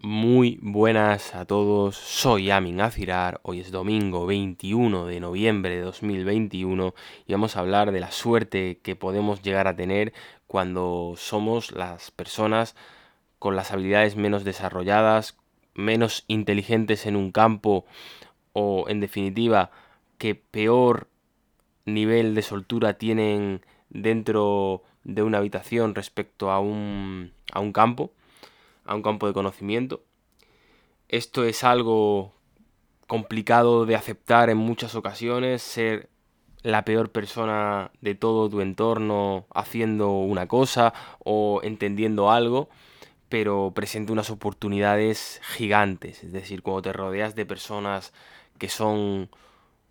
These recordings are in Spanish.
Muy buenas a todos, soy Amin Azirar, hoy es domingo 21 de noviembre de 2021 y vamos a hablar de la suerte que podemos llegar a tener cuando somos las personas con las habilidades menos desarrolladas, menos inteligentes en un campo o en definitiva que peor nivel de soltura tienen dentro de una habitación respecto a un, a un campo a un campo de conocimiento. Esto es algo complicado de aceptar en muchas ocasiones, ser la peor persona de todo tu entorno haciendo una cosa o entendiendo algo, pero presenta unas oportunidades gigantes. Es decir, cuando te rodeas de personas que son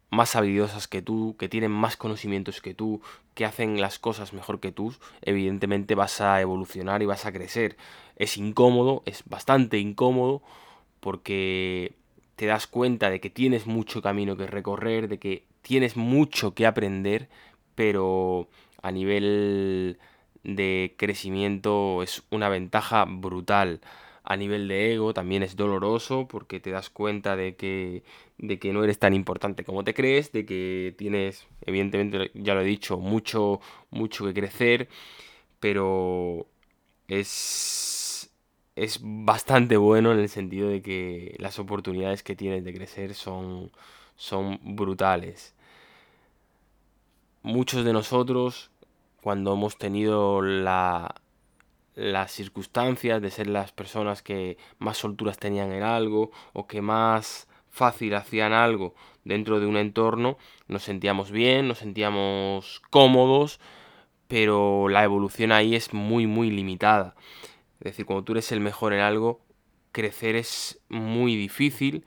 más habilidosas que tú, que tienen más conocimientos que tú, que hacen las cosas mejor que tú, evidentemente vas a evolucionar y vas a crecer. Es incómodo, es bastante incómodo, porque te das cuenta de que tienes mucho camino que recorrer, de que tienes mucho que aprender, pero a nivel de crecimiento es una ventaja brutal a nivel de ego también es doloroso porque te das cuenta de que, de que no eres tan importante como te crees, de que tienes, evidentemente, ya lo he dicho, mucho, mucho que crecer, pero es, es bastante bueno en el sentido de que las oportunidades que tienes de crecer son, son brutales. Muchos de nosotros, cuando hemos tenido la, las circunstancias de ser las personas que más solturas tenían en algo o que más fácil hacían algo dentro de un entorno, nos sentíamos bien, nos sentíamos cómodos, pero la evolución ahí es muy muy limitada. Es decir, cuando tú eres el mejor en algo, crecer es muy difícil.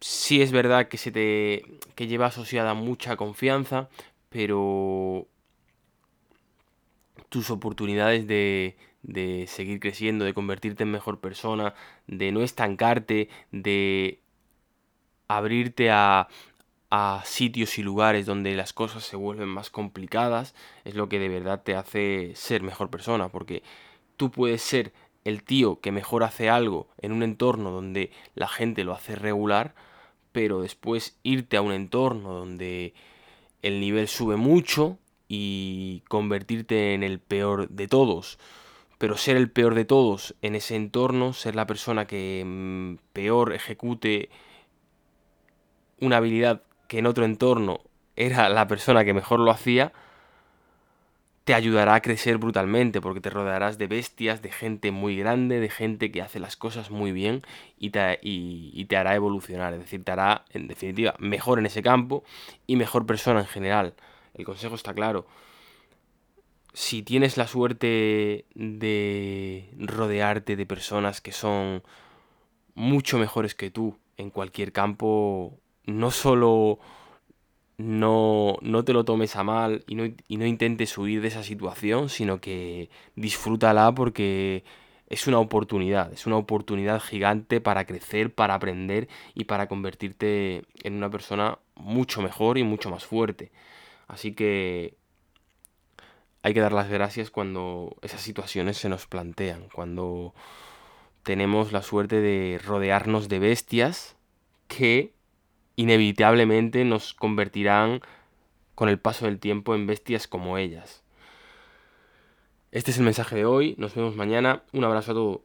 Sí es verdad que se te que lleva asociada mucha confianza, pero tus oportunidades de, de seguir creciendo, de convertirte en mejor persona, de no estancarte, de abrirte a, a sitios y lugares donde las cosas se vuelven más complicadas, es lo que de verdad te hace ser mejor persona, porque tú puedes ser el tío que mejor hace algo en un entorno donde la gente lo hace regular, pero después irte a un entorno donde el nivel sube mucho y convertirte en el peor de todos. Pero ser el peor de todos en ese entorno, ser la persona que mm, peor ejecute una habilidad que en otro entorno era la persona que mejor lo hacía, te ayudará a crecer brutalmente porque te rodearás de bestias, de gente muy grande, de gente que hace las cosas muy bien y te, y te hará evolucionar, es decir, te hará en definitiva mejor en ese campo y mejor persona en general. El consejo está claro. Si tienes la suerte de rodearte de personas que son mucho mejores que tú en cualquier campo, no solo no, no te lo tomes a mal y no, y no intentes huir de esa situación, sino que disfrútala porque es una oportunidad, es una oportunidad gigante para crecer, para aprender y para convertirte en una persona mucho mejor y mucho más fuerte. Así que hay que dar las gracias cuando esas situaciones se nos plantean, cuando tenemos la suerte de rodearnos de bestias que inevitablemente nos convertirán con el paso del tiempo en bestias como ellas. Este es el mensaje de hoy, nos vemos mañana, un abrazo a todos.